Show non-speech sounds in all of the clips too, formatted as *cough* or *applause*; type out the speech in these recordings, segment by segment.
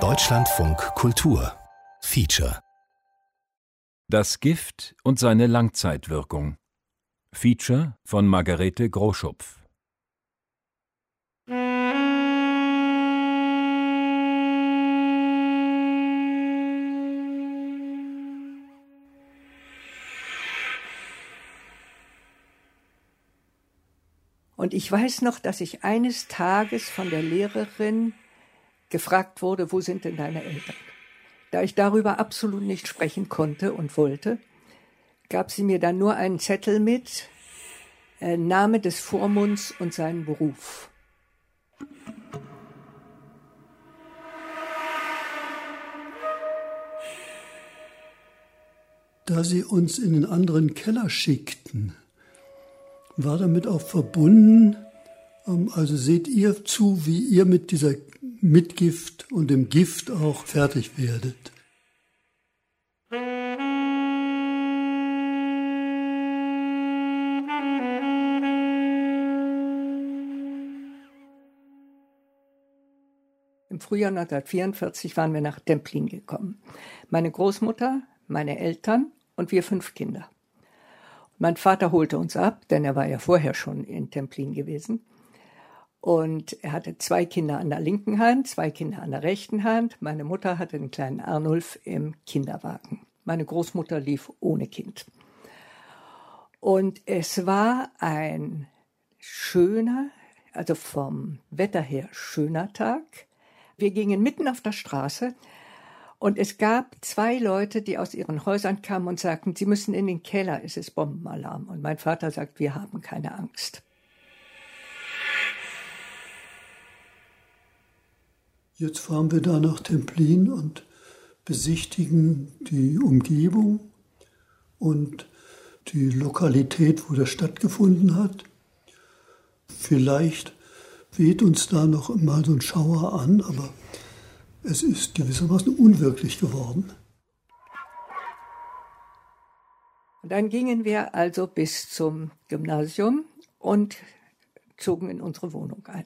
Deutschlandfunk Kultur. Feature. Das Gift und seine Langzeitwirkung. Feature von Margarete Groschupf Und ich weiß noch, dass ich eines Tages von der Lehrerin gefragt wurde, wo sind denn deine Eltern? Da ich darüber absolut nicht sprechen konnte und wollte, gab sie mir dann nur einen Zettel mit, äh, Name des Vormunds und seinen Beruf. Da sie uns in den anderen Keller schickten, war damit auch verbunden, ähm, also seht ihr zu, wie ihr mit dieser Mitgift und dem Gift auch fertig werdet. Im Frühjahr 1944 waren wir nach Templin gekommen. Meine Großmutter, meine Eltern und wir fünf Kinder. Mein Vater holte uns ab, denn er war ja vorher schon in Templin gewesen. Und er hatte zwei Kinder an der linken Hand, zwei Kinder an der rechten Hand. Meine Mutter hatte den kleinen Arnulf im Kinderwagen. Meine Großmutter lief ohne Kind. Und es war ein schöner, also vom Wetter her schöner Tag. Wir gingen mitten auf der Straße und es gab zwei Leute, die aus ihren Häusern kamen und sagten, sie müssen in den Keller, es ist Bombenalarm. Und mein Vater sagt, wir haben keine Angst. Jetzt fahren wir da nach Templin und besichtigen die Umgebung und die Lokalität, wo das stattgefunden hat. Vielleicht weht uns da noch mal so ein Schauer an, aber es ist gewissermaßen unwirklich geworden. Und dann gingen wir also bis zum Gymnasium und zogen in unsere Wohnung ein.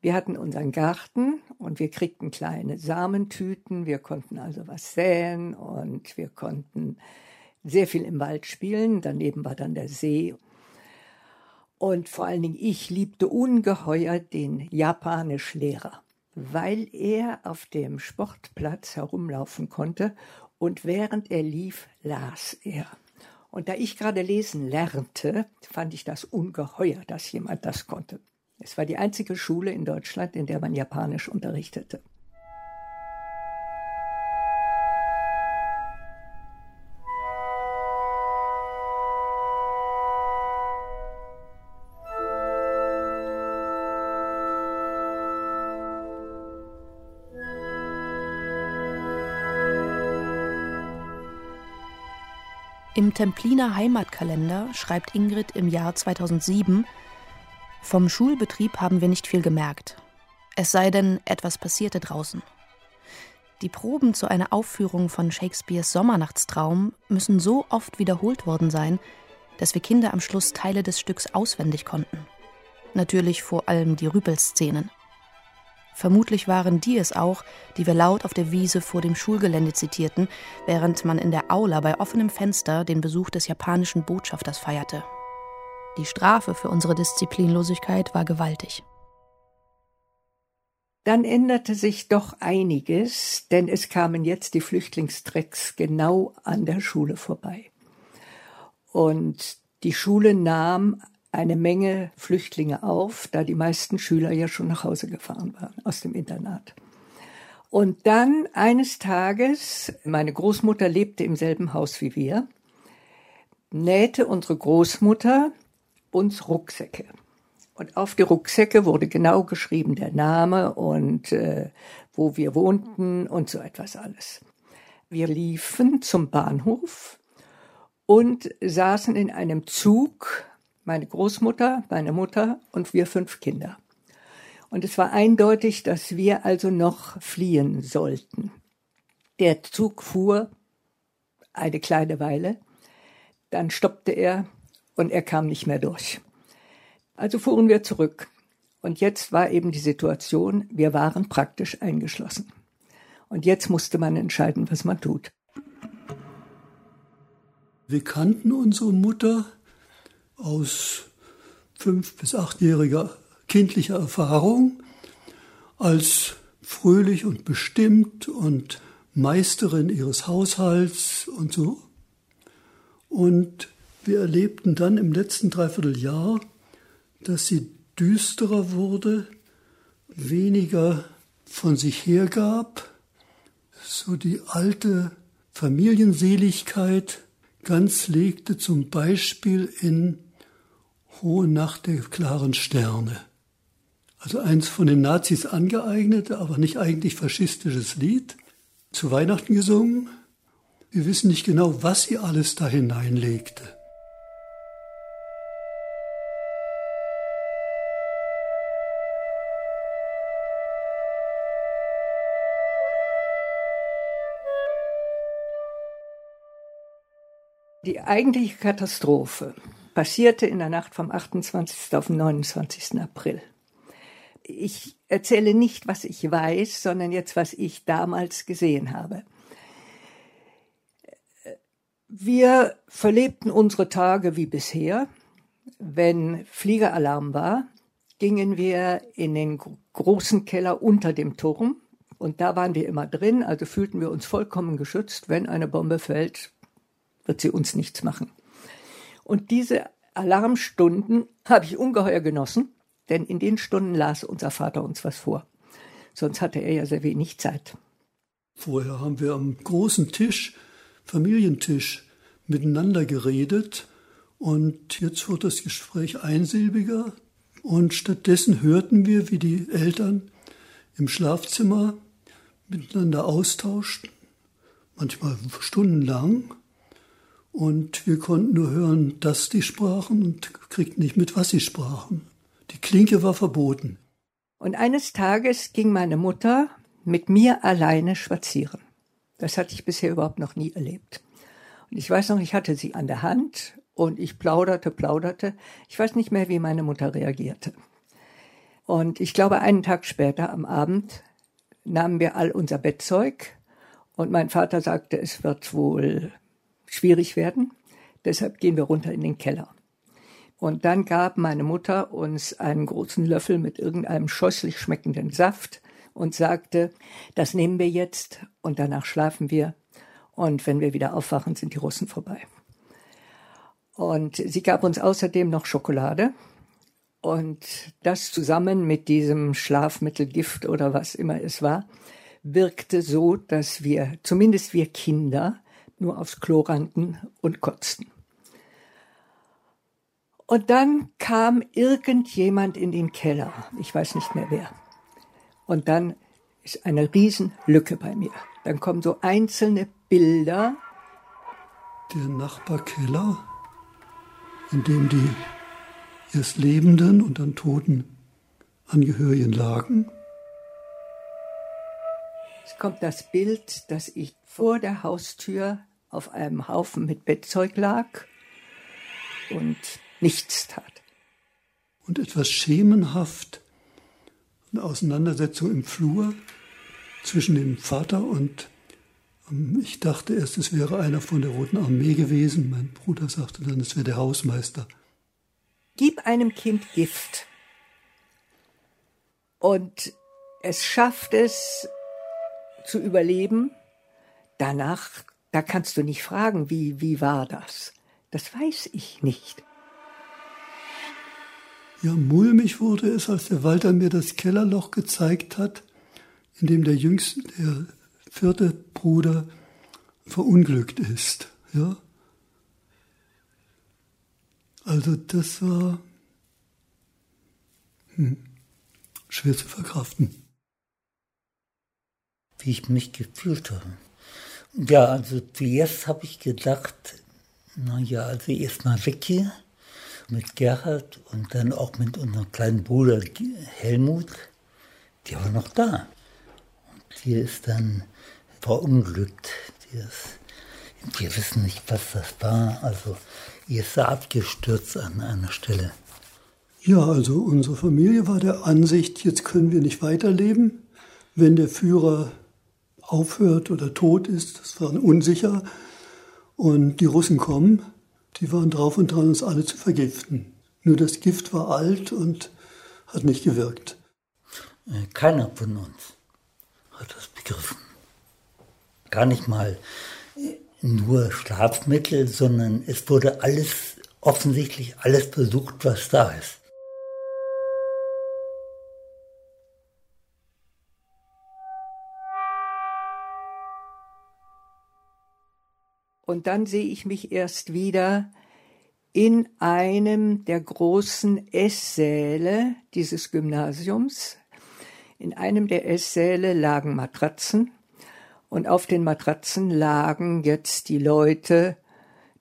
Wir hatten unseren Garten und wir kriegten kleine Samentüten. Wir konnten also was säen und wir konnten sehr viel im Wald spielen. Daneben war dann der See. Und vor allen Dingen ich liebte ungeheuer den Japanischlehrer weil er auf dem Sportplatz herumlaufen konnte und während er lief, las er. Und da ich gerade lesen lernte, fand ich das ungeheuer, dass jemand das konnte. Es war die einzige Schule in Deutschland, in der man Japanisch unterrichtete. Im Templiner Heimatkalender schreibt Ingrid im Jahr 2007, vom Schulbetrieb haben wir nicht viel gemerkt. Es sei denn, etwas passierte draußen. Die Proben zu einer Aufführung von Shakespeares Sommernachtstraum müssen so oft wiederholt worden sein, dass wir Kinder am Schluss Teile des Stücks auswendig konnten. Natürlich vor allem die Rüpelszenen. Vermutlich waren die es auch, die wir laut auf der Wiese vor dem Schulgelände zitierten, während man in der Aula bei offenem Fenster den Besuch des japanischen Botschafters feierte. Die Strafe für unsere Disziplinlosigkeit war gewaltig. Dann änderte sich doch einiges, denn es kamen jetzt die Flüchtlingstrecks genau an der Schule vorbei. Und die Schule nahm eine Menge Flüchtlinge auf, da die meisten Schüler ja schon nach Hause gefahren waren aus dem Internat. Und dann eines Tages, meine Großmutter lebte im selben Haus wie wir, nähte unsere Großmutter uns Rucksäcke. Und auf die Rucksäcke wurde genau geschrieben der Name und äh, wo wir wohnten und so etwas alles. Wir liefen zum Bahnhof und saßen in einem Zug meine Großmutter, meine Mutter und wir fünf Kinder. Und es war eindeutig, dass wir also noch fliehen sollten. Der Zug fuhr eine kleine Weile, dann stoppte er und er kam nicht mehr durch. Also fuhren wir zurück. Und jetzt war eben die Situation, wir waren praktisch eingeschlossen. Und jetzt musste man entscheiden, was man tut. Wir kannten unsere Mutter aus fünf- bis achtjähriger kindlicher Erfahrung als fröhlich und bestimmt und Meisterin ihres Haushalts und so. Und wir erlebten dann im letzten Dreivierteljahr, dass sie düsterer wurde, weniger von sich hergab, so die alte Familienseligkeit ganz legte, zum Beispiel in Hohe Nacht der klaren Sterne. Also eins von den Nazis angeeignete, aber nicht eigentlich faschistisches Lied, zu Weihnachten gesungen. Wir wissen nicht genau, was sie alles da hineinlegte. Die eigentliche Katastrophe passierte in der Nacht vom 28. auf den 29. April. Ich erzähle nicht, was ich weiß, sondern jetzt, was ich damals gesehen habe. Wir verlebten unsere Tage wie bisher. Wenn Fliegeralarm war, gingen wir in den großen Keller unter dem Turm und da waren wir immer drin, also fühlten wir uns vollkommen geschützt. Wenn eine Bombe fällt, wird sie uns nichts machen. Und diese Alarmstunden habe ich ungeheuer genossen, denn in den Stunden las unser Vater uns was vor. Sonst hatte er ja sehr wenig Zeit. Vorher haben wir am großen Tisch, Familientisch, miteinander geredet und jetzt wurde das Gespräch einsilbiger und stattdessen hörten wir, wie die Eltern im Schlafzimmer miteinander austauschten, manchmal stundenlang und wir konnten nur hören, dass die sprachen und kriegten nicht mit, was sie sprachen. Die Klinke war verboten. Und eines Tages ging meine Mutter mit mir alleine spazieren. Das hatte ich bisher überhaupt noch nie erlebt. Und ich weiß noch, ich hatte sie an der Hand und ich plauderte, plauderte. Ich weiß nicht mehr, wie meine Mutter reagierte. Und ich glaube, einen Tag später am Abend nahmen wir all unser Bettzeug und mein Vater sagte, es wird wohl schwierig werden. Deshalb gehen wir runter in den Keller. Und dann gab meine Mutter uns einen großen Löffel mit irgendeinem scheußlich schmeckenden Saft und sagte, das nehmen wir jetzt und danach schlafen wir. Und wenn wir wieder aufwachen, sind die Russen vorbei. Und sie gab uns außerdem noch Schokolade. Und das zusammen mit diesem Schlafmittelgift oder was immer es war, wirkte so, dass wir, zumindest wir Kinder, nur aufs Klo rannten und kotzten. Und dann kam irgendjemand in den Keller, ich weiß nicht mehr wer. Und dann ist eine Riesenlücke bei mir. Dann kommen so einzelne Bilder. Der Nachbarkeller, in dem die erst lebenden und dann toten Angehörigen lagen. Es kommt das Bild, dass ich vor der Haustür auf einem Haufen mit Bettzeug lag und nichts tat. Und etwas schemenhaft eine Auseinandersetzung im Flur zwischen dem Vater und ähm, ich dachte erst, es wäre einer von der Roten Armee gewesen. Mein Bruder sagte dann, es wäre der Hausmeister. Gib einem Kind Gift und es schafft es zu überleben. Danach da kannst du nicht fragen, wie, wie war das? Das weiß ich nicht. Ja, mulmig wurde es, als der Walter mir das Kellerloch gezeigt hat, in dem der jüngste, der vierte Bruder verunglückt ist. Ja? Also das war hm, schwer zu verkraften. Wie ich mich gefühlt habe. Ja, also zuerst habe ich gedacht, naja, also erstmal weg hier mit Gerhard und dann auch mit unserem kleinen Bruder Helmut, der war noch da. Und die ist dann verunglückt. Die ist, wir wissen nicht, was das war. Also, ihr ist abgestürzt an einer Stelle. Ja, also unsere Familie war der Ansicht, jetzt können wir nicht weiterleben, wenn der Führer aufhört oder tot ist. Das war unsicher. Und die Russen kommen, die waren drauf und dran, uns alle zu vergiften. Nur das Gift war alt und hat nicht gewirkt. Äh, keiner von uns hat das begriffen. Gar nicht mal nur Schlafmittel, sondern es wurde alles, offensichtlich alles versucht, was da ist. Und dann sehe ich mich erst wieder in einem der großen Esssäle dieses Gymnasiums. In einem der Esssäle lagen Matratzen und auf den Matratzen lagen jetzt die Leute,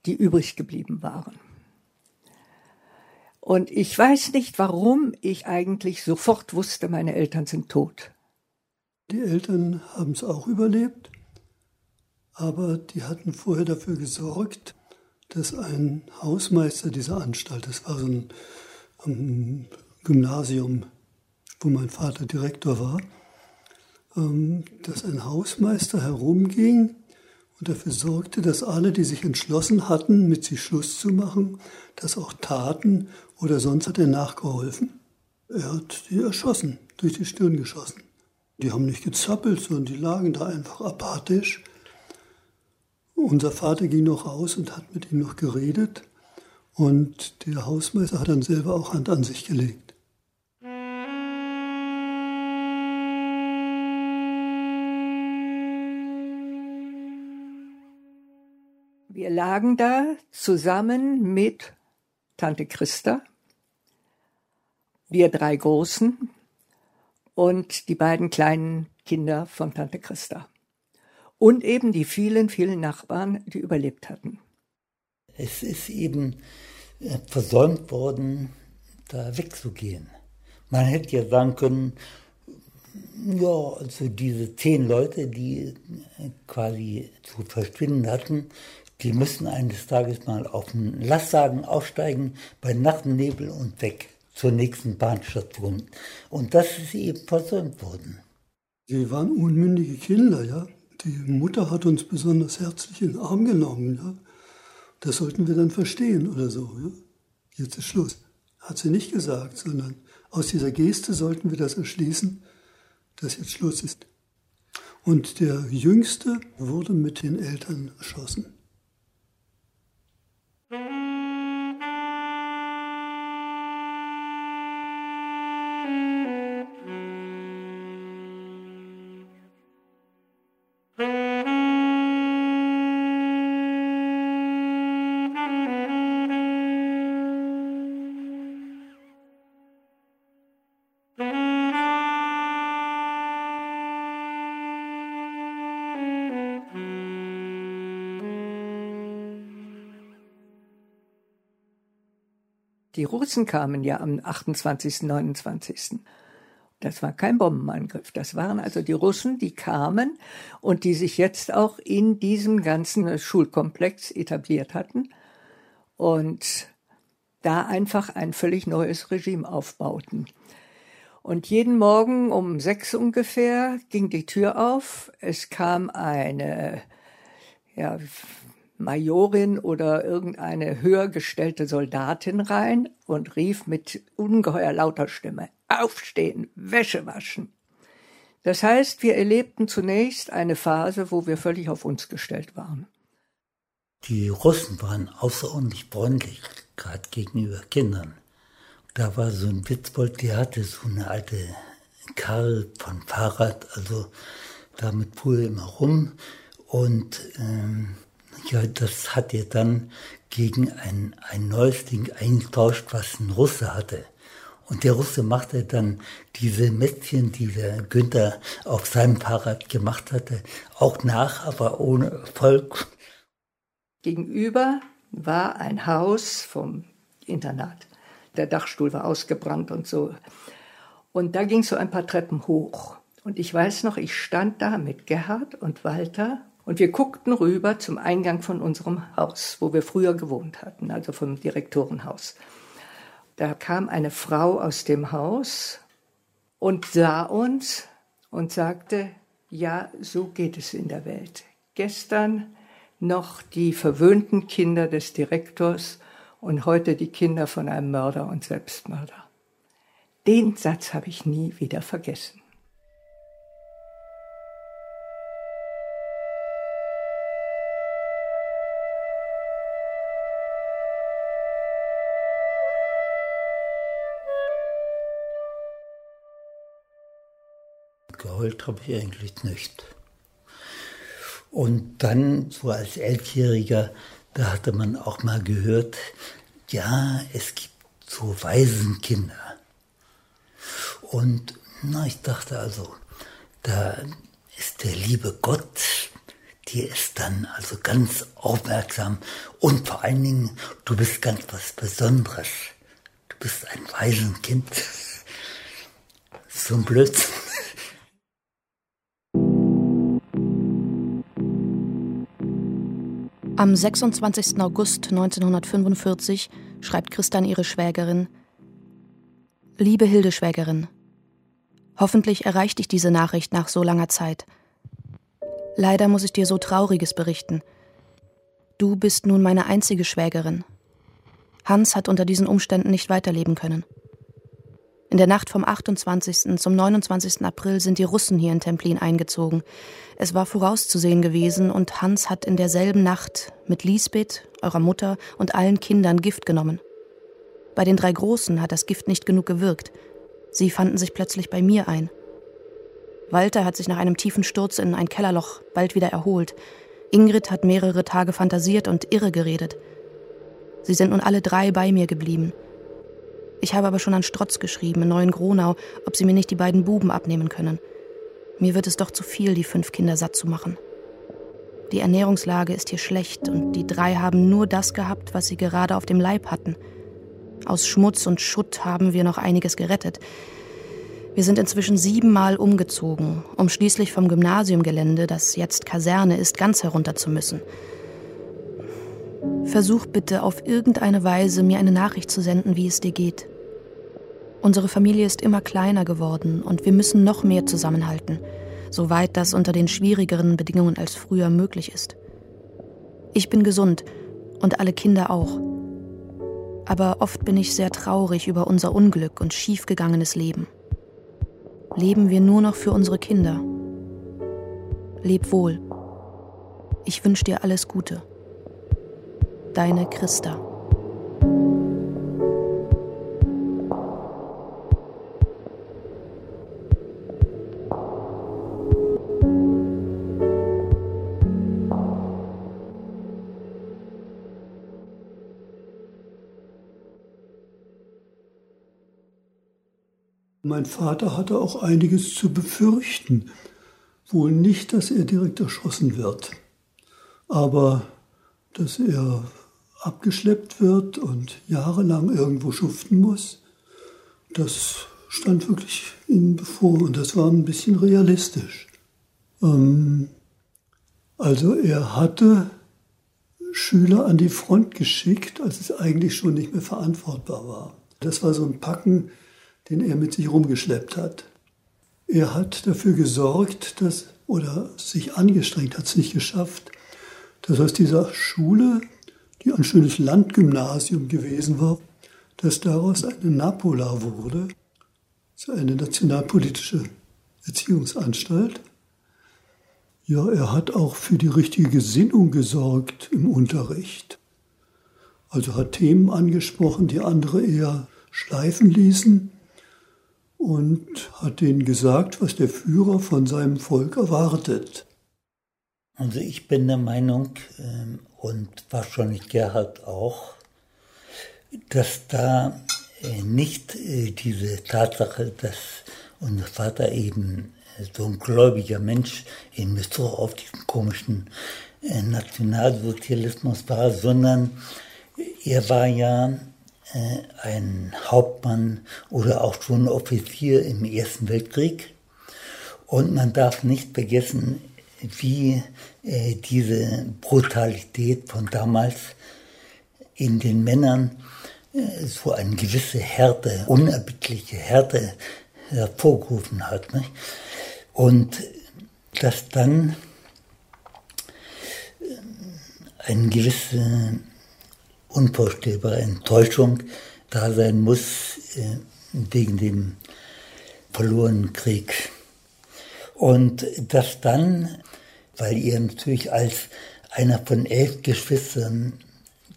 die übrig geblieben waren. Und ich weiß nicht, warum ich eigentlich sofort wusste, meine Eltern sind tot. Die Eltern haben es auch überlebt, aber die hatten vorher dafür gesorgt, dass ein Hausmeister dieser Anstalt, das war so ein, ein Gymnasium, wo mein Vater Direktor war, ähm, dass ein Hausmeister herumging und dafür sorgte, dass alle, die sich entschlossen hatten, mit sich Schluss zu machen, das auch taten oder sonst hat er nachgeholfen. Er hat die erschossen, durch die Stirn geschossen. Die haben nicht gezappelt, sondern die lagen da einfach apathisch. Unser Vater ging noch raus und hat mit ihm noch geredet. Und der Hausmeister hat dann selber auch Hand an sich gelegt. Wir lagen da zusammen mit Tante Christa, wir drei Großen und die beiden kleinen Kinder von Tante Christa. Und eben die vielen, vielen Nachbarn, die überlebt hatten. Es ist eben äh, versäumt worden, da wegzugehen. Man hätte ja sagen können, ja, also diese zehn Leute, die äh, quasi zu verschwinden hatten, die müssen eines Tages mal auf den Lastwagen aussteigen, bei Nachtennebel und weg zur nächsten Bahnstation. Und das ist eben versäumt worden. Sie waren unmündige Kinder, ja. Die Mutter hat uns besonders herzlich in den Arm genommen, ja. Das sollten wir dann verstehen oder so, ja. Jetzt ist Schluss. Hat sie nicht gesagt, sondern aus dieser Geste sollten wir das erschließen, dass jetzt Schluss ist. Und der Jüngste wurde mit den Eltern erschossen. Russen kamen ja am 28., 29. Das war kein Bombenangriff. Das waren also die Russen, die kamen und die sich jetzt auch in diesem ganzen Schulkomplex etabliert hatten und da einfach ein völlig neues Regime aufbauten. Und jeden Morgen um sechs ungefähr ging die Tür auf. Es kam eine ja, Majorin oder irgendeine höher gestellte Soldatin rein und rief mit ungeheuer lauter Stimme Aufstehen, Wäsche waschen. Das heißt, wir erlebten zunächst eine Phase, wo wir völlig auf uns gestellt waren. Die Russen waren außerordentlich freundlich, gerade gegenüber Kindern. Da war so ein Witzbold, der hatte so eine alte Karre von Fahrrad, also damit fuhr er immer rum und ähm, ja, das hat er dann gegen ein, ein neues Ding eingetauscht, was ein Russe hatte. Und der Russe machte dann diese Mätzchen, die der Günther auf seinem Fahrrad gemacht hatte, auch nach, aber ohne Erfolg. Gegenüber war ein Haus vom Internat. Der Dachstuhl war ausgebrannt und so. Und da ging so ein paar Treppen hoch. Und ich weiß noch, ich stand da mit Gerhard und Walter und wir guckten rüber zum Eingang von unserem Haus, wo wir früher gewohnt hatten, also vom Direktorenhaus. Da kam eine Frau aus dem Haus und sah uns und sagte, ja, so geht es in der Welt. Gestern noch die verwöhnten Kinder des Direktors und heute die Kinder von einem Mörder und Selbstmörder. Den Satz habe ich nie wieder vergessen. Geheult habe ich eigentlich nicht. Und dann, so als Elfjähriger, da hatte man auch mal gehört, ja, es gibt so Waisenkinder. Und na, ich dachte also, da ist der liebe Gott, der ist dann also ganz aufmerksam und vor allen Dingen, du bist ganz was Besonderes. Du bist ein Waisenkind. *laughs* So ein Blödsinn. Am 26. August 1945 schreibt Christian ihre Schwägerin Liebe Hilde Schwägerin, hoffentlich erreicht dich diese Nachricht nach so langer Zeit. Leider muss ich dir so Trauriges berichten. Du bist nun meine einzige Schwägerin. Hans hat unter diesen Umständen nicht weiterleben können. In der Nacht vom 28. zum 29. April sind die Russen hier in Templin eingezogen. Es war vorauszusehen gewesen und Hans hat in derselben Nacht mit Lisbeth, eurer Mutter und allen Kindern Gift genommen. Bei den drei Großen hat das Gift nicht genug gewirkt. Sie fanden sich plötzlich bei mir ein. Walter hat sich nach einem tiefen Sturz in ein Kellerloch bald wieder erholt. Ingrid hat mehrere Tage fantasiert und irre geredet. Sie sind nun alle drei bei mir geblieben. Ich habe aber schon an Strotz geschrieben, in Neuen Gronau, ob sie mir nicht die beiden Buben abnehmen können. Mir wird es doch zu viel, die fünf Kinder satt zu machen. Die Ernährungslage ist hier schlecht und die drei haben nur das gehabt, was sie gerade auf dem Leib hatten. Aus Schmutz und Schutt haben wir noch einiges gerettet. Wir sind inzwischen siebenmal umgezogen, um schließlich vom Gymnasiumgelände, das jetzt Kaserne ist, ganz herunter zu müssen. Versuch bitte auf irgendeine Weise, mir eine Nachricht zu senden, wie es dir geht. Unsere Familie ist immer kleiner geworden und wir müssen noch mehr zusammenhalten, soweit das unter den schwierigeren Bedingungen als früher möglich ist. Ich bin gesund und alle Kinder auch. Aber oft bin ich sehr traurig über unser Unglück und schiefgegangenes Leben. Leben wir nur noch für unsere Kinder. Leb wohl. Ich wünsche dir alles Gute. Deine Christa. Mein Vater hatte auch einiges zu befürchten. Wohl nicht, dass er direkt erschossen wird, aber dass er abgeschleppt wird und jahrelang irgendwo schuften muss, das stand wirklich ihm bevor und das war ein bisschen realistisch. Ähm, also er hatte Schüler an die Front geschickt, als es eigentlich schon nicht mehr verantwortbar war. Das war so ein Packen, den er mit sich rumgeschleppt hat. Er hat dafür gesorgt, dass, oder sich angestrengt, hat es nicht geschafft, dass aus dieser Schule, die ein schönes Landgymnasium gewesen war, dass daraus eine Napola wurde, so eine nationalpolitische Erziehungsanstalt. Ja, er hat auch für die richtige Gesinnung gesorgt im Unterricht. Also hat Themen angesprochen, die andere eher schleifen ließen und hat denen gesagt, was der Führer von seinem Volk erwartet. Also ich bin der Meinung, ähm, und wahrscheinlich Gerhard auch, dass da äh, nicht äh, diese Tatsache, dass unser Vater eben äh, so ein gläubiger Mensch in Bezug auf diesen komischen Nationalsozialismus war, sondern er war ja ein Hauptmann oder auch schon Offizier im Ersten Weltkrieg. Und man darf nicht vergessen, wie äh, diese Brutalität von damals in den Männern äh, so eine gewisse Härte, unerbittliche Härte hervorgerufen hat. Nicht? Und dass dann äh, eine gewisse unvorstellbare Enttäuschung da sein muss äh, wegen dem verlorenen Krieg. Und dass dann, weil ihr natürlich als einer von elf Geschwistern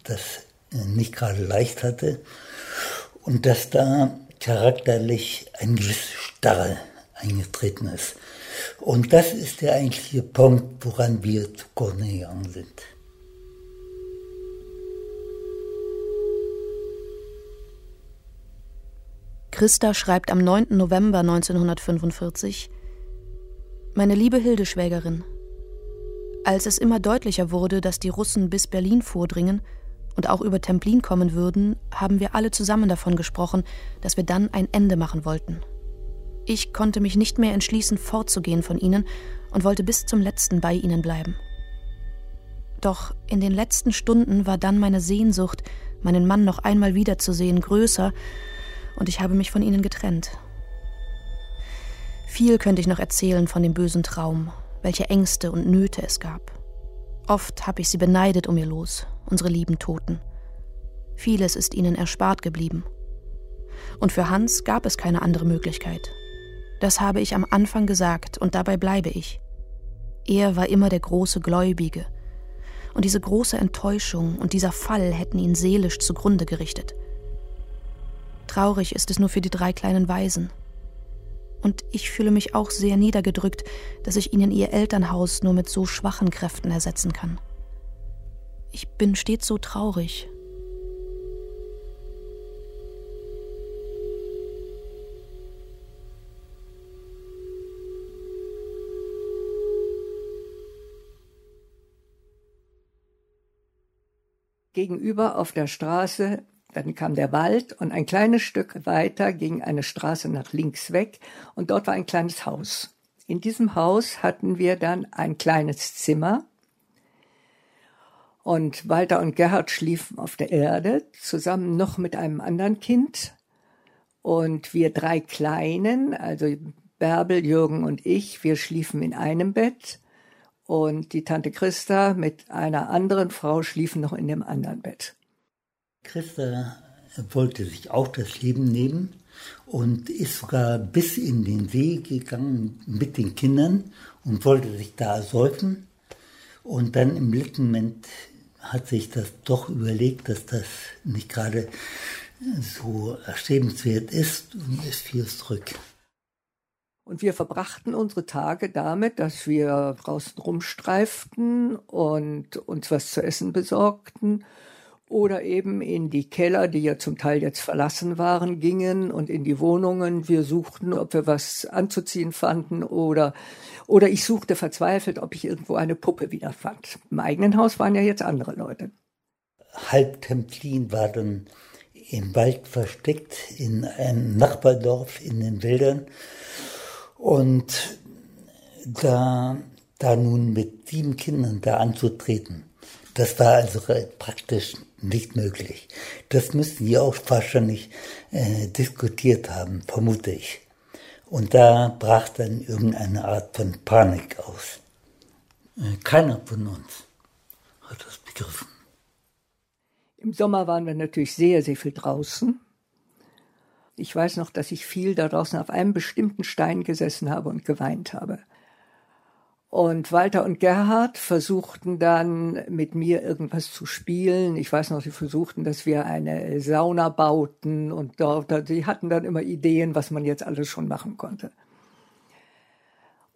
das nicht gerade leicht hatte, und dass da charakterlich ein gewisses Starre eingetreten ist. Und das ist der eigentliche Punkt, woran wir zu Corneille gegangen sind. Christa schreibt am 9. November 1945 Meine liebe Hildeschwägerin, als es immer deutlicher wurde, dass die Russen bis Berlin vordringen und auch über Templin kommen würden, haben wir alle zusammen davon gesprochen, dass wir dann ein Ende machen wollten. Ich konnte mich nicht mehr entschließen, fortzugehen von ihnen und wollte bis zum letzten bei ihnen bleiben. Doch in den letzten Stunden war dann meine Sehnsucht, meinen Mann noch einmal wiederzusehen, größer und ich habe mich von ihnen getrennt. Viel könnte ich noch erzählen von dem bösen Traum, welche Ängste und Nöte es gab. Oft habe ich sie beneidet um ihr Los, unsere lieben Toten. Vieles ist ihnen erspart geblieben. Und für Hans gab es keine andere Möglichkeit. Das habe ich am Anfang gesagt und dabei bleibe ich. Er war immer der große Gläubige. Und diese große Enttäuschung und dieser Fall hätten ihn seelisch zugrunde gerichtet. Traurig ist es nur für die drei kleinen Waisen. Und ich fühle mich auch sehr niedergedrückt, dass ich ihnen ihr Elternhaus nur mit so schwachen Kräften ersetzen kann. Ich bin stets so traurig. Gegenüber auf der Straße dann kam der Wald und ein kleines Stück weiter ging eine Straße nach links weg und dort war ein kleines Haus. In diesem Haus hatten wir dann ein kleines Zimmer und Walter und Gerhard schliefen auf der Erde zusammen noch mit einem anderen Kind und wir drei Kleinen, also Bärbel, Jürgen und ich, wir schliefen in einem Bett und die Tante Christa mit einer anderen Frau schliefen noch in dem anderen Bett. Christa wollte sich auch das Leben nehmen und ist sogar bis in den See gegangen mit den Kindern und wollte sich da ersäufen. Und dann im letzten Moment hat sich das doch überlegt, dass das nicht gerade so erstrebenswert ist und ist fiel zurück. Und wir verbrachten unsere Tage damit, dass wir draußen rumstreiften und uns was zu essen besorgten oder eben in die Keller, die ja zum Teil jetzt verlassen waren, gingen und in die Wohnungen. Wir suchten, ob wir was anzuziehen fanden oder, oder ich suchte verzweifelt, ob ich irgendwo eine Puppe wiederfand. Im eigenen Haus waren ja jetzt andere Leute. Halb Templin war dann im Wald versteckt, in einem Nachbardorf in den Wäldern. Und da, da nun mit sieben Kindern da anzutreten, das war also praktisch nicht möglich. Das müssten die auch wahrscheinlich äh, diskutiert haben, vermute ich. Und da brach dann irgendeine Art von Panik aus. Äh, keiner von uns hat das begriffen. Im Sommer waren wir natürlich sehr, sehr viel draußen. Ich weiß noch, dass ich viel da draußen auf einem bestimmten Stein gesessen habe und geweint habe. Und Walter und Gerhard versuchten dann mit mir irgendwas zu spielen. Ich weiß noch, sie versuchten, dass wir eine Sauna bauten und dort, sie hatten dann immer Ideen, was man jetzt alles schon machen konnte.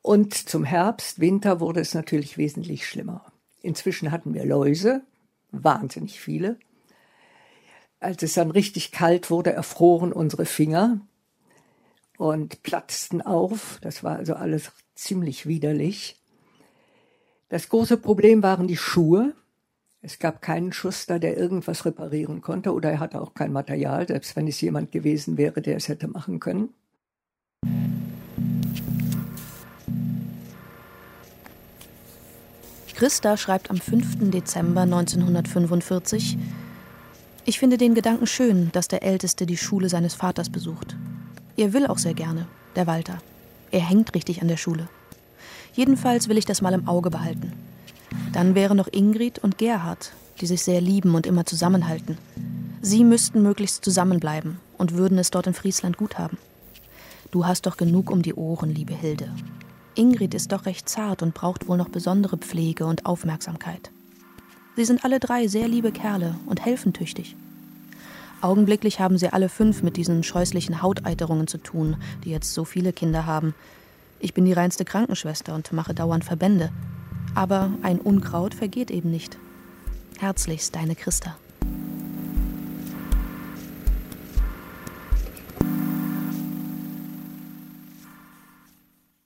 Und zum Herbst, Winter wurde es natürlich wesentlich schlimmer. Inzwischen hatten wir Läuse, wahnsinnig viele. Als es dann richtig kalt wurde, erfroren unsere Finger und platzten auf. Das war also alles ziemlich widerlich. Das große Problem waren die Schuhe. Es gab keinen Schuster, der irgendwas reparieren konnte, oder er hatte auch kein Material, selbst wenn es jemand gewesen wäre, der es hätte machen können. Christa schreibt am 5. Dezember 1945, Ich finde den Gedanken schön, dass der Älteste die Schule seines Vaters besucht. Er will auch sehr gerne, der Walter. Er hängt richtig an der Schule. Jedenfalls will ich das mal im Auge behalten. Dann wäre noch Ingrid und Gerhard, die sich sehr lieben und immer zusammenhalten. Sie müssten möglichst zusammenbleiben und würden es dort in Friesland gut haben. Du hast doch genug um die Ohren, liebe Hilde. Ingrid ist doch recht zart und braucht wohl noch besondere Pflege und Aufmerksamkeit. Sie sind alle drei sehr liebe Kerle und helfen tüchtig. Augenblicklich haben sie alle fünf mit diesen scheußlichen Hauteiterungen zu tun, die jetzt so viele Kinder haben. Ich bin die reinste Krankenschwester und mache dauernd Verbände. Aber ein Unkraut vergeht eben nicht. Herzlichst deine Christa.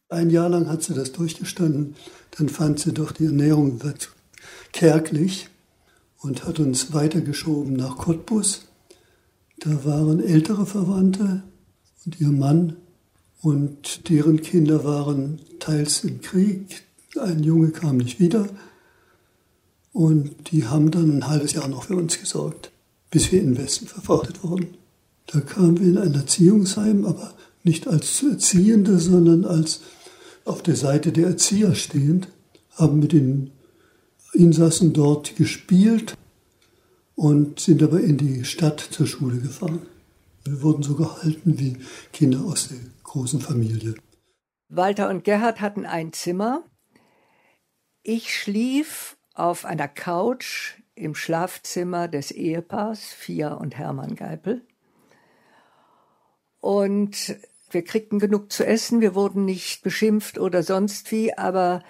Ein Jahr lang hat sie das durchgestanden. Dann fand sie doch, die Ernährung wird kärglich und hat uns weitergeschoben nach Cottbus. Da waren ältere Verwandte und ihr Mann und deren Kinder waren teils im Krieg. Ein Junge kam nicht wieder. Und die haben dann ein halbes Jahr noch für uns gesorgt, bis wir in den Westen verfrachtet wurden. Da kamen wir in ein Erziehungsheim, aber nicht als Erziehende, sondern als auf der Seite der Erzieher stehend, haben mit den Insassen dort gespielt und sind aber in die Stadt zur Schule gefahren. Wir wurden so gehalten wie Kinder aus der großen Familie. Walter und Gerhard hatten ein Zimmer. Ich schlief auf einer Couch im Schlafzimmer des Ehepaars, Fia und Hermann Geipel. Und wir kriegten genug zu essen, wir wurden nicht beschimpft oder sonst wie, aber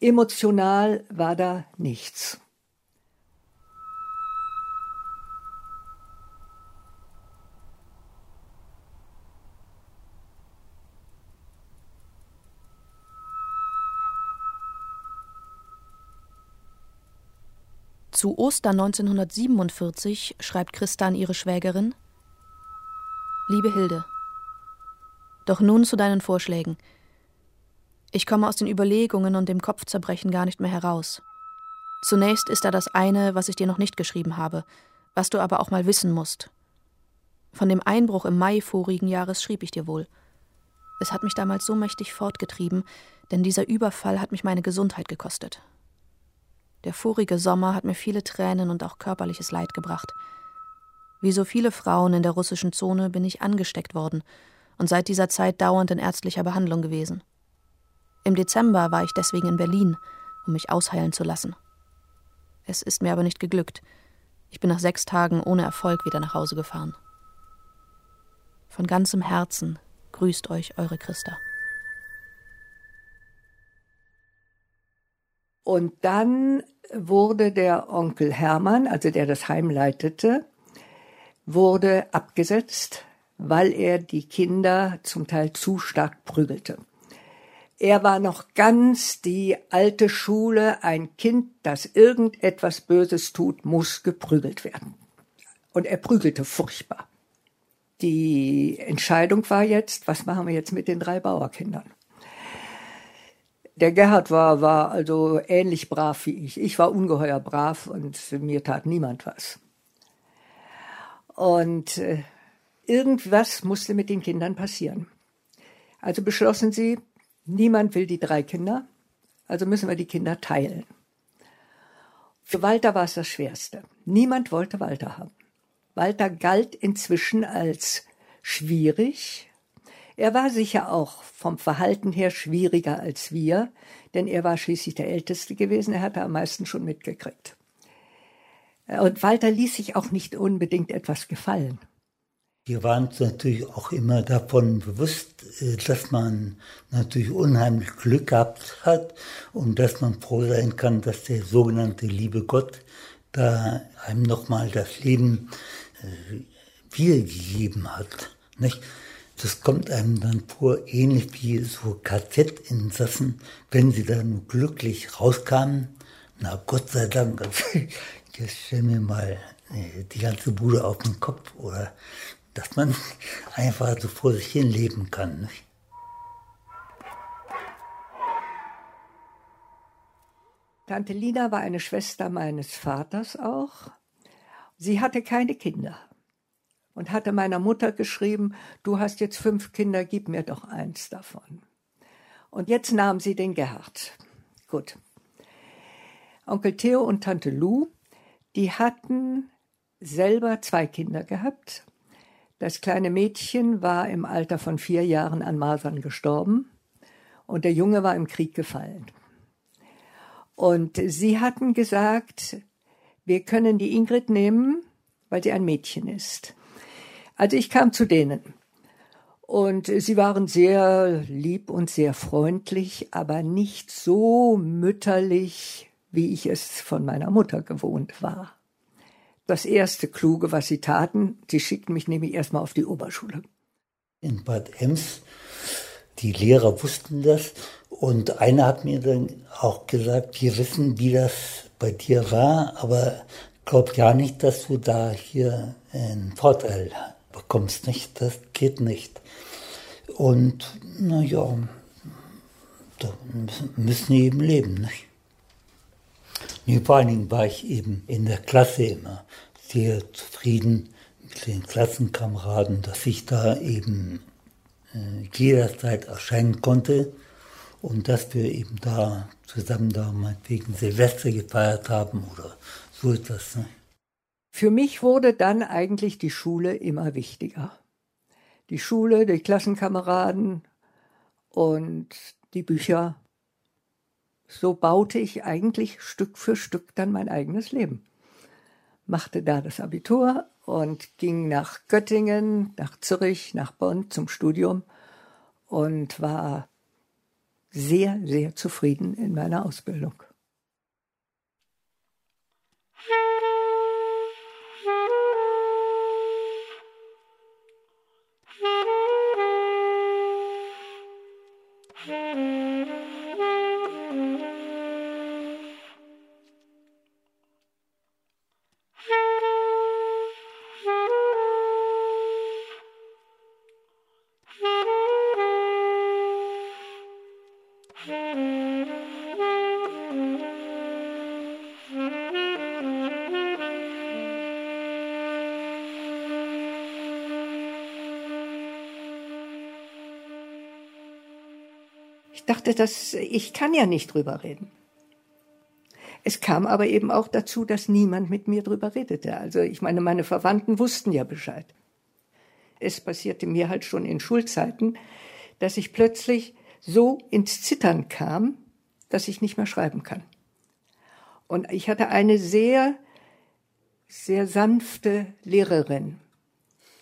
emotional war da nichts. Zu Ostern 1947 schreibt Christa an ihre Schwägerin Liebe Hilde, doch nun zu deinen Vorschlägen. Ich komme aus den Überlegungen und dem Kopfzerbrechen gar nicht mehr heraus. Zunächst ist da das eine, was ich dir noch nicht geschrieben habe, was du aber auch mal wissen musst. Von dem Einbruch im Mai vorigen Jahres schrieb ich dir wohl. Es hat mich damals so mächtig fortgetrieben, denn dieser Überfall hat mich meine Gesundheit gekostet. Der vorige Sommer hat mir viele Tränen und auch körperliches Leid gebracht. Wie so viele Frauen in der russischen Zone bin ich angesteckt worden und seit dieser Zeit dauernd in ärztlicher Behandlung gewesen. Im Dezember war ich deswegen in Berlin, um mich ausheilen zu lassen. Es ist mir aber nicht geglückt. Ich bin nach sechs Tagen ohne Erfolg wieder nach Hause gefahren. Von ganzem Herzen grüßt euch eure Christa. Und dann wurde der Onkel Hermann, also der das Heim leitete, wurde abgesetzt, weil er die Kinder zum Teil zu stark prügelte. Er war noch ganz die alte Schule, ein Kind, das irgendetwas Böses tut, muss geprügelt werden. Und er prügelte furchtbar. Die Entscheidung war jetzt, was machen wir jetzt mit den drei Bauerkindern? Der Gerhard war, war also ähnlich brav wie ich. Ich war ungeheuer brav und mir tat niemand was. Und äh, irgendwas musste mit den Kindern passieren. Also beschlossen sie, niemand will die drei Kinder, also müssen wir die Kinder teilen. Für Walter war es das Schwerste. Niemand wollte Walter haben. Walter galt inzwischen als schwierig, er war sicher auch vom Verhalten her schwieriger als wir, denn er war schließlich der Älteste gewesen, er hatte am meisten schon mitgekriegt. Und Walter ließ sich auch nicht unbedingt etwas gefallen. Wir waren uns natürlich auch immer davon bewusst, äh, dass man natürlich unheimlich Glück gehabt hat und dass man froh sein kann, dass der sogenannte liebe Gott da einem nochmal das Leben äh, wiedergegeben hat. Nicht? Das kommt einem dann vor, ähnlich wie so KZ-Insassen, wenn sie dann glücklich rauskamen. Na Gott sei Dank, also, *laughs* jetzt stell mir mal äh, die ganze Bude auf den Kopf oder dass man *laughs* einfach so vor sich hin leben kann. Tante Lina war eine Schwester meines Vaters auch. Sie hatte keine Kinder und hatte meiner Mutter geschrieben, du hast jetzt fünf Kinder, gib mir doch eins davon. Und jetzt nahm sie den Gerhard. Gut. Onkel Theo und Tante Lou, die hatten selber zwei Kinder gehabt. Das kleine Mädchen war im Alter von vier Jahren an Masern gestorben und der Junge war im Krieg gefallen. Und sie hatten gesagt, wir können die Ingrid nehmen, weil sie ein Mädchen ist. Also ich kam zu denen. Und sie waren sehr lieb und sehr freundlich, aber nicht so mütterlich, wie ich es von meiner Mutter gewohnt war. Das erste Kluge, was sie taten, sie schickten mich nämlich erstmal auf die Oberschule. In Bad Ems, die Lehrer wussten das und einer hat mir dann auch gesagt, wir wissen, wie das bei dir war, aber glaub ja nicht, dass du da hier einen Vorteil bekommst, nicht? Das geht nicht. Und naja, da müssen die eben leben, nicht? Vor allen Dingen war ich eben in der Klasse immer sehr zufrieden mit den Klassenkameraden, dass ich da eben äh, jederzeit erscheinen konnte und dass wir eben da zusammen da meinetwegen Silvester gefeiert haben oder so etwas. Ne? Für mich wurde dann eigentlich die Schule immer wichtiger. Die Schule, die Klassenkameraden und die Bücher. So baute ich eigentlich Stück für Stück dann mein eigenes Leben. Machte da das Abitur und ging nach Göttingen, nach Zürich, nach Bonn zum Studium und war sehr, sehr zufrieden in meiner Ausbildung. Ich dachte, dass ich kann ja nicht drüber reden. Es kam aber eben auch dazu, dass niemand mit mir drüber redete. Also ich meine, meine Verwandten wussten ja Bescheid. Es passierte mir halt schon in Schulzeiten, dass ich plötzlich so ins Zittern kam, dass ich nicht mehr schreiben kann. Und ich hatte eine sehr, sehr sanfte Lehrerin,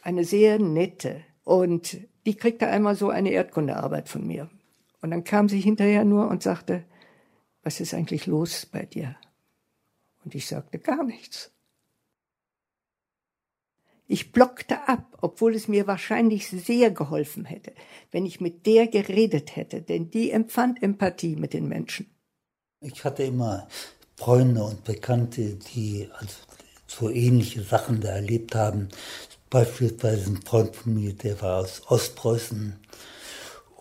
eine sehr nette. Und die kriegte einmal so eine Erdkundearbeit von mir. Und dann kam sie hinterher nur und sagte, was ist eigentlich los bei dir? Und ich sagte gar nichts. Ich blockte ab, obwohl es mir wahrscheinlich sehr geholfen hätte, wenn ich mit der geredet hätte, denn die empfand Empathie mit den Menschen. Ich hatte immer Freunde und Bekannte, die also so ähnliche Sachen da erlebt haben. Beispielsweise ein Freund von mir, der war aus Ostpreußen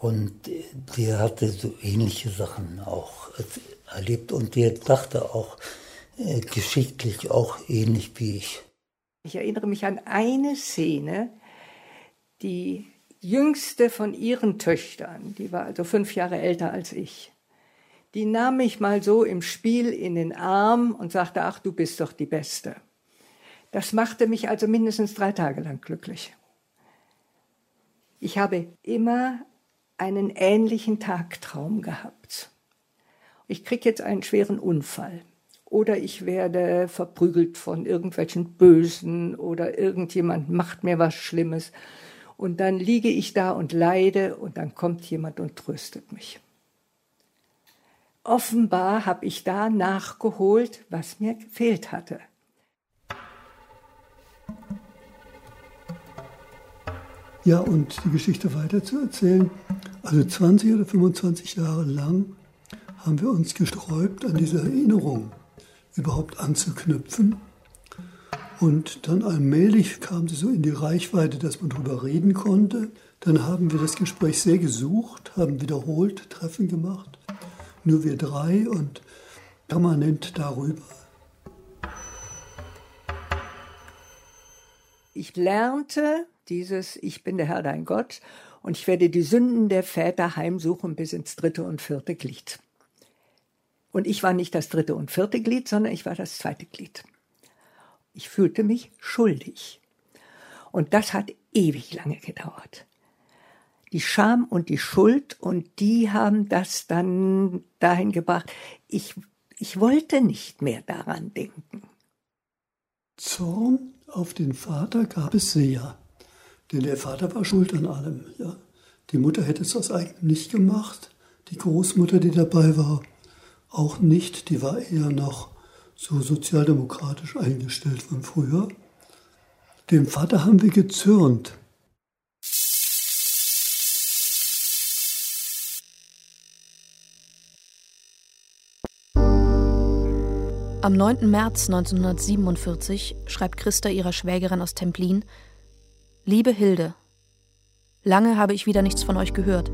und der hatte so ähnliche Sachen auch erlebt und der dachte auch äh, geschichtlich auch ähnlich wie ich. Ich erinnere mich an eine Szene, die jüngste von ihren Töchtern, die war also fünf Jahre älter als ich, die nahm mich mal so im Spiel in den Arm und sagte, ach, du bist doch die Beste. Das machte mich also mindestens drei Tage lang glücklich. Ich habe immer einen ähnlichen Tagtraum gehabt. Ich kriege jetzt einen schweren Unfall oder ich werde verprügelt von irgendwelchen Bösen oder irgendjemand macht mir was Schlimmes und dann liege ich da und leide und dann kommt jemand und tröstet mich. Offenbar habe ich da nachgeholt, was mir gefehlt hatte. Ja, und die Geschichte weiter zu erzählen. Also 20 oder 25 Jahre lang haben wir uns gesträubt, an diese Erinnerung überhaupt anzuknüpfen. Und dann allmählich kam sie so in die Reichweite, dass man darüber reden konnte. Dann haben wir das Gespräch sehr gesucht, haben wiederholt Treffen gemacht, nur wir drei und permanent darüber. ich lernte dieses Ich bin der Herr dein Gott und ich werde die Sünden der Väter heimsuchen bis ins dritte und vierte Glied. Und ich war nicht das dritte und vierte Glied, sondern ich war das zweite Glied. Ich fühlte mich schuldig. Und das hat ewig lange gedauert. Die Scham und die Schuld und die haben das dann dahin gebracht. Ich, ich wollte nicht mehr daran denken. Zorn auf den Vater gab es sehr. Denn der Vater war schuld an allem. Ja. Die Mutter hätte es aus eigenem nicht gemacht. Die Großmutter, die dabei war, auch nicht. Die war eher noch so sozialdemokratisch eingestellt von früher. Dem Vater haben wir gezürnt. Am 9. März 1947 schreibt Christa ihrer Schwägerin aus Templin: Liebe Hilde, lange habe ich wieder nichts von euch gehört,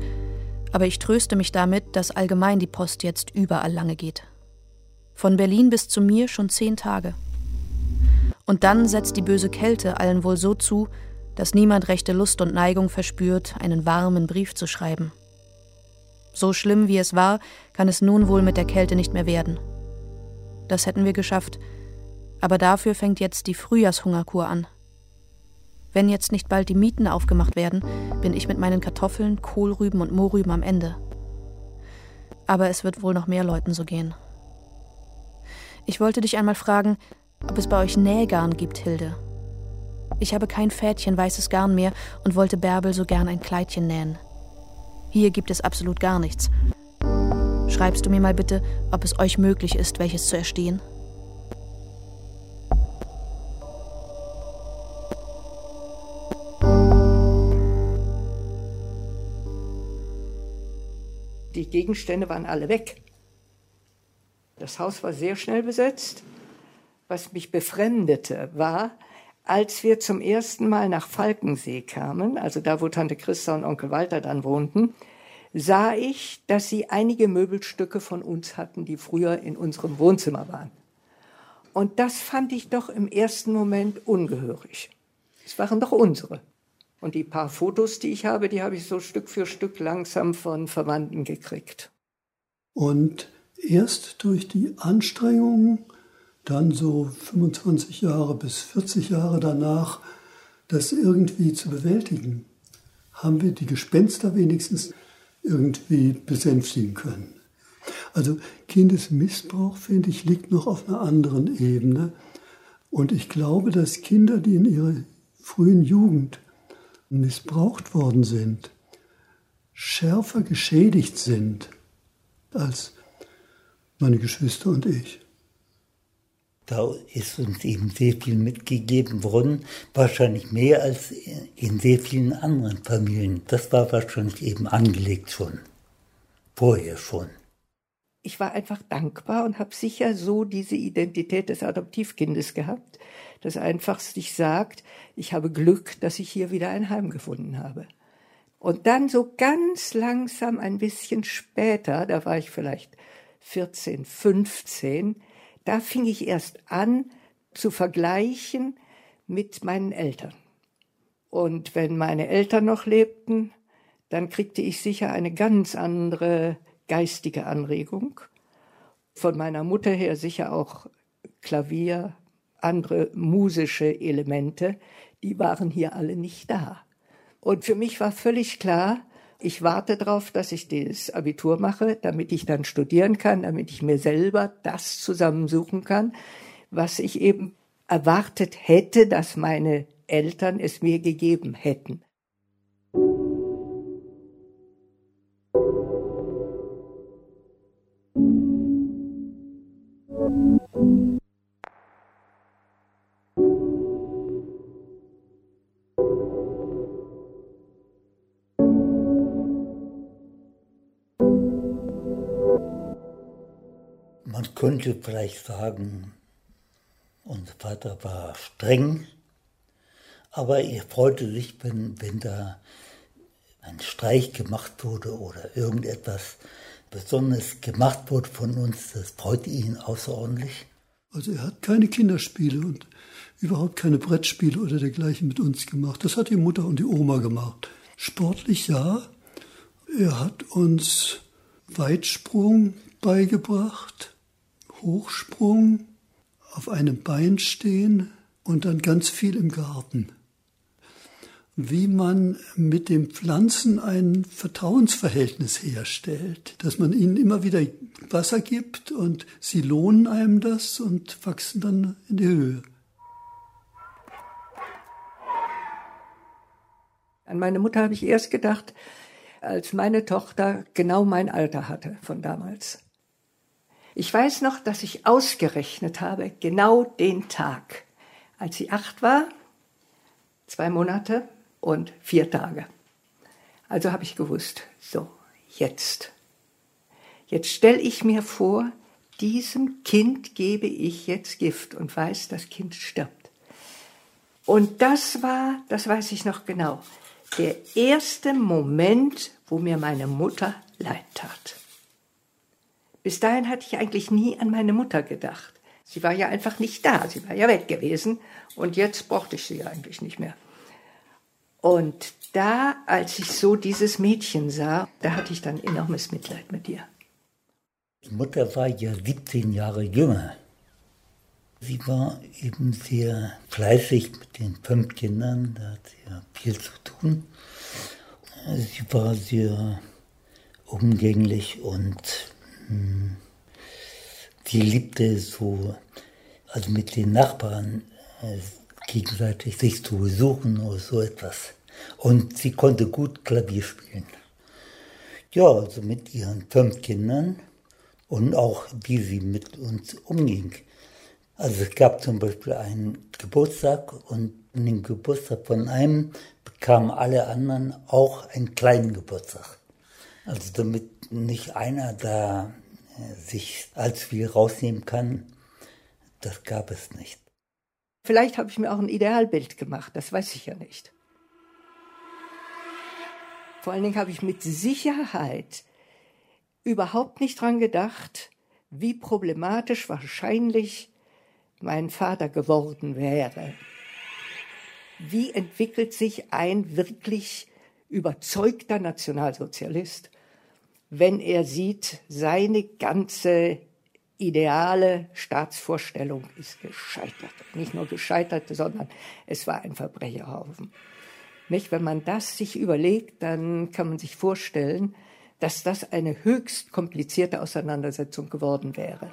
aber ich tröste mich damit, dass allgemein die Post jetzt überall lange geht. Von Berlin bis zu mir schon zehn Tage. Und dann setzt die böse Kälte allen wohl so zu, dass niemand rechte Lust und Neigung verspürt, einen warmen Brief zu schreiben. So schlimm wie es war, kann es nun wohl mit der Kälte nicht mehr werden. Das hätten wir geschafft. Aber dafür fängt jetzt die Frühjahrshungerkur an. Wenn jetzt nicht bald die Mieten aufgemacht werden, bin ich mit meinen Kartoffeln, Kohlrüben und Mohrrüben am Ende. Aber es wird wohl noch mehr Leuten so gehen. Ich wollte dich einmal fragen, ob es bei euch Nähgarn gibt, Hilde. Ich habe kein Fädchen weißes Garn mehr und wollte Bärbel so gern ein Kleidchen nähen. Hier gibt es absolut gar nichts. Schreibst du mir mal bitte, ob es euch möglich ist, welches zu erstehen? Die Gegenstände waren alle weg. Das Haus war sehr schnell besetzt. Was mich befremdete, war, als wir zum ersten Mal nach Falkensee kamen, also da, wo Tante Christa und Onkel Walter dann wohnten, sah ich, dass sie einige Möbelstücke von uns hatten, die früher in unserem Wohnzimmer waren. Und das fand ich doch im ersten Moment ungehörig. Es waren doch unsere. Und die paar Fotos, die ich habe, die habe ich so Stück für Stück langsam von Verwandten gekriegt. Und erst durch die Anstrengungen, dann so 25 Jahre bis 40 Jahre danach, das irgendwie zu bewältigen, haben wir die Gespenster wenigstens irgendwie besänftigen können. Also Kindesmissbrauch, finde ich, liegt noch auf einer anderen Ebene. Und ich glaube, dass Kinder, die in ihrer frühen Jugend missbraucht worden sind, schärfer geschädigt sind als meine Geschwister und ich. Da ist uns eben sehr viel mitgegeben worden, wahrscheinlich mehr als in sehr vielen anderen Familien. Das war wahrscheinlich eben angelegt schon, vorher schon. Ich war einfach dankbar und habe sicher so diese Identität des Adoptivkindes gehabt, das einfach sich sagt, ich habe Glück, dass ich hier wieder ein Heim gefunden habe. Und dann so ganz langsam ein bisschen später, da war ich vielleicht 14, 15, da fing ich erst an zu vergleichen mit meinen Eltern. Und wenn meine Eltern noch lebten, dann kriegte ich sicher eine ganz andere geistige Anregung. Von meiner Mutter her sicher auch Klavier, andere musische Elemente, die waren hier alle nicht da. Und für mich war völlig klar, ich warte darauf, dass ich das Abitur mache, damit ich dann studieren kann, damit ich mir selber das zusammensuchen kann, was ich eben erwartet hätte, dass meine Eltern es mir gegeben hätten. Könnte vielleicht sagen, unser Vater war streng, aber er freute sich, wenn, wenn da ein Streich gemacht wurde oder irgendetwas Besonderes gemacht wurde von uns. Das freute ihn außerordentlich. Also er hat keine Kinderspiele und überhaupt keine Brettspiele oder dergleichen mit uns gemacht. Das hat die Mutter und die Oma gemacht. Sportlich ja. Er hat uns Weitsprung beigebracht, Hochsprung, auf einem Bein stehen und dann ganz viel im Garten. Wie man mit den Pflanzen ein Vertrauensverhältnis herstellt, dass man ihnen immer wieder Wasser gibt und sie lohnen einem das und wachsen dann in die Höhe. An meine Mutter habe ich erst gedacht, als meine Tochter genau mein Alter hatte von damals. Ich weiß noch, dass ich ausgerechnet habe, genau den Tag, als sie acht war, zwei Monate und vier Tage. Also habe ich gewusst, so, jetzt. Jetzt stelle ich mir vor, diesem Kind gebe ich jetzt Gift und weiß, das Kind stirbt. Und das war, das weiß ich noch genau, der erste Moment, wo mir meine Mutter leid tat. Bis dahin hatte ich eigentlich nie an meine Mutter gedacht. Sie war ja einfach nicht da, sie war ja weg gewesen und jetzt brauchte ich sie eigentlich nicht mehr. Und da, als ich so dieses Mädchen sah, da hatte ich dann enormes Mitleid mit ihr. Die Mutter war ja 17 Jahre jünger. Sie war eben sehr fleißig mit den fünf Kindern, da hat sie ja viel zu tun. Sie war sehr umgänglich und hm, sie liebte so, also mit den Nachbarn äh, gegenseitig sich zu besuchen oder so etwas. Und sie konnte gut Klavier spielen. Ja, also mit ihren fünf Kindern und auch wie sie mit uns umging. Also es gab zum Beispiel einen Geburtstag und an dem Geburtstag von einem bekamen alle anderen auch einen kleinen Geburtstag. Also damit nicht einer da äh, sich als viel rausnehmen kann, das gab es nicht. Vielleicht habe ich mir auch ein Idealbild gemacht, das weiß ich ja nicht. Vor allen Dingen habe ich mit Sicherheit überhaupt nicht dran gedacht, wie problematisch wahrscheinlich mein Vater geworden wäre. Wie entwickelt sich ein wirklich überzeugter Nationalsozialist, wenn er sieht, seine ganze ideale Staatsvorstellung ist gescheitert. Nicht nur gescheitert, sondern es war ein Verbrecherhaufen. Nicht? Wenn man das sich überlegt, dann kann man sich vorstellen, dass das eine höchst komplizierte Auseinandersetzung geworden wäre.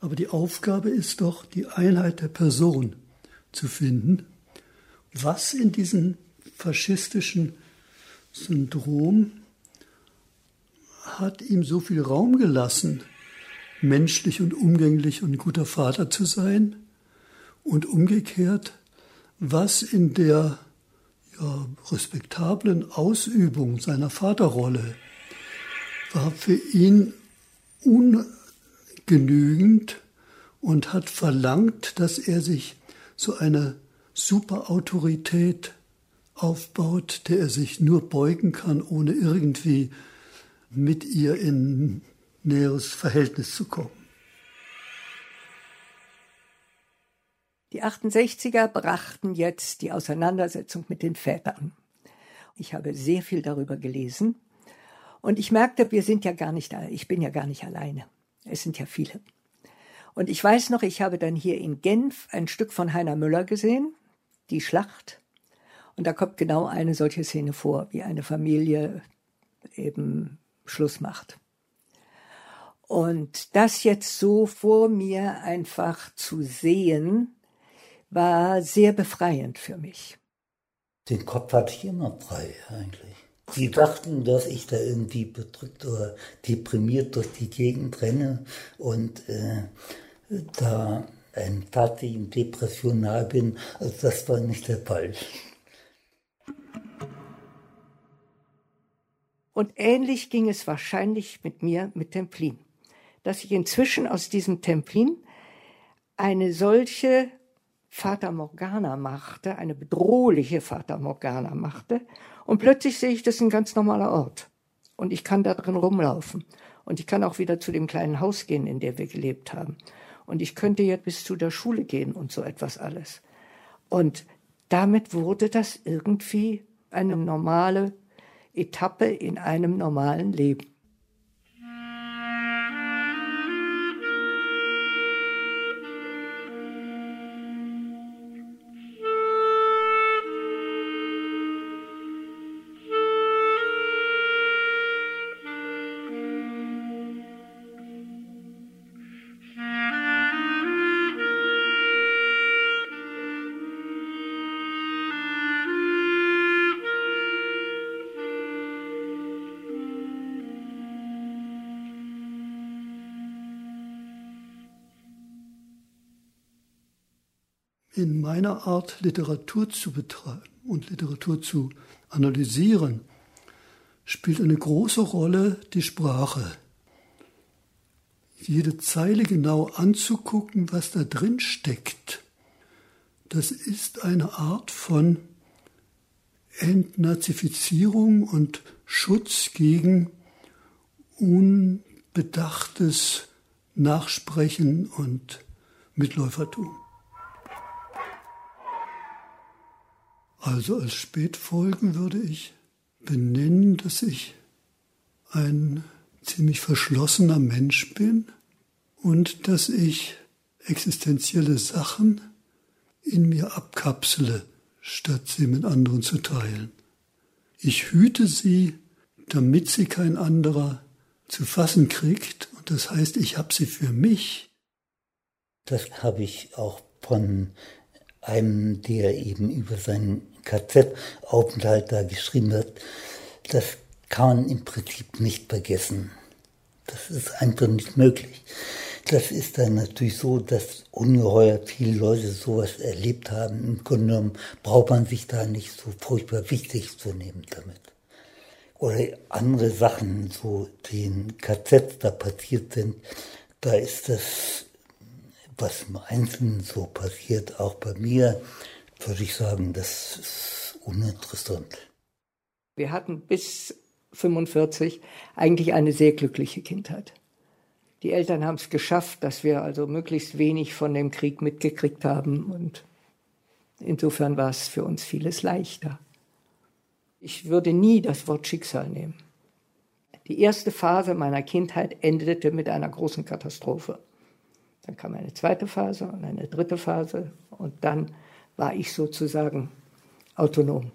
Aber die Aufgabe ist doch, die Einheit der Person zu finden. Was in diesem faschistischen Syndrom hat ihm so viel Raum gelassen, menschlich und umgänglich und guter Vater zu sein? Und umgekehrt, was in der ja, respektablen Ausübung seiner Vaterrolle war für ihn un genügend und hat verlangt, dass er sich so eine Superautorität aufbaut, der er sich nur beugen kann, ohne irgendwie mit ihr in näheres Verhältnis zu kommen. Die 68er brachten jetzt die Auseinandersetzung mit den Vätern. Ich habe sehr viel darüber gelesen und ich merkte, wir sind ja gar nicht, ich bin ja gar nicht alleine. Es sind ja viele. Und ich weiß noch, ich habe dann hier in Genf ein Stück von Heiner Müller gesehen, die Schlacht. Und da kommt genau eine solche Szene vor, wie eine Familie eben Schluss macht. Und das jetzt so vor mir einfach zu sehen, war sehr befreiend für mich. Den Kopf hatte ich immer frei eigentlich. Sie dachten, dass ich da irgendwie bedrückt oder deprimiert durch die Gegend renne und äh, da ein tatsächlich Depression nahe bin. Also das war nicht der Fall. Und ähnlich ging es wahrscheinlich mit mir mit Templin, dass ich inzwischen aus diesem Templin eine solche Fata Morgana machte, eine bedrohliche Fata Morgana machte, und plötzlich sehe ich, das ist ein ganz normaler Ort. Und ich kann da drin rumlaufen. Und ich kann auch wieder zu dem kleinen Haus gehen, in dem wir gelebt haben. Und ich könnte jetzt bis zu der Schule gehen und so etwas alles. Und damit wurde das irgendwie eine normale Etappe in einem normalen Leben. In meiner Art, Literatur zu betreiben und Literatur zu analysieren, spielt eine große Rolle die Sprache. Jede Zeile genau anzugucken, was da drin steckt, das ist eine Art von Entnazifizierung und Schutz gegen unbedachtes Nachsprechen und Mitläufertum. Also als Spätfolgen würde ich benennen, dass ich ein ziemlich verschlossener Mensch bin und dass ich existenzielle Sachen in mir abkapsele, statt sie mit anderen zu teilen. Ich hüte sie, damit sie kein anderer zu fassen kriegt, und das heißt, ich habe sie für mich. Das habe ich auch von einem, der eben über seinen KZ-Aufenthalt da geschrieben hat, das kann man im Prinzip nicht vergessen. Das ist einfach nicht möglich. Das ist dann natürlich so, dass ungeheuer viele Leute sowas erlebt haben. Im Grunde genommen braucht man sich da nicht so furchtbar wichtig zu nehmen damit. Oder andere Sachen, so in KZ da passiert sind, da ist das, was im Einzelnen so passiert, auch bei mir, würde ich sagen, das ist uninteressant. Wir hatten bis 45 eigentlich eine sehr glückliche Kindheit. Die Eltern haben es geschafft, dass wir also möglichst wenig von dem Krieg mitgekriegt haben und insofern war es für uns vieles leichter. Ich würde nie das Wort Schicksal nehmen. Die erste Phase meiner Kindheit endete mit einer großen Katastrophe. Dann kam eine zweite Phase und eine dritte Phase und dann war ich sozusagen autonom.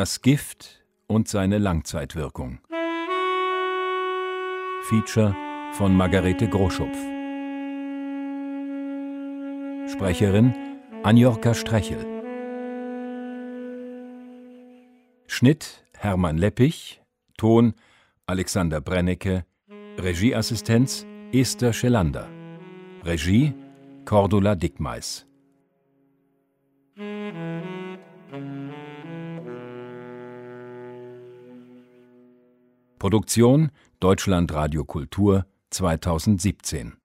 Das Gift und seine Langzeitwirkung. Feature von Margarete Groschupf. Sprecherin Anjorka Strechel. Schnitt Hermann Leppich. Ton Alexander Brennecke. Regieassistenz Esther Schelander. Regie Cordula Dickmeis. Produktion Deutschlandradio Kultur 2017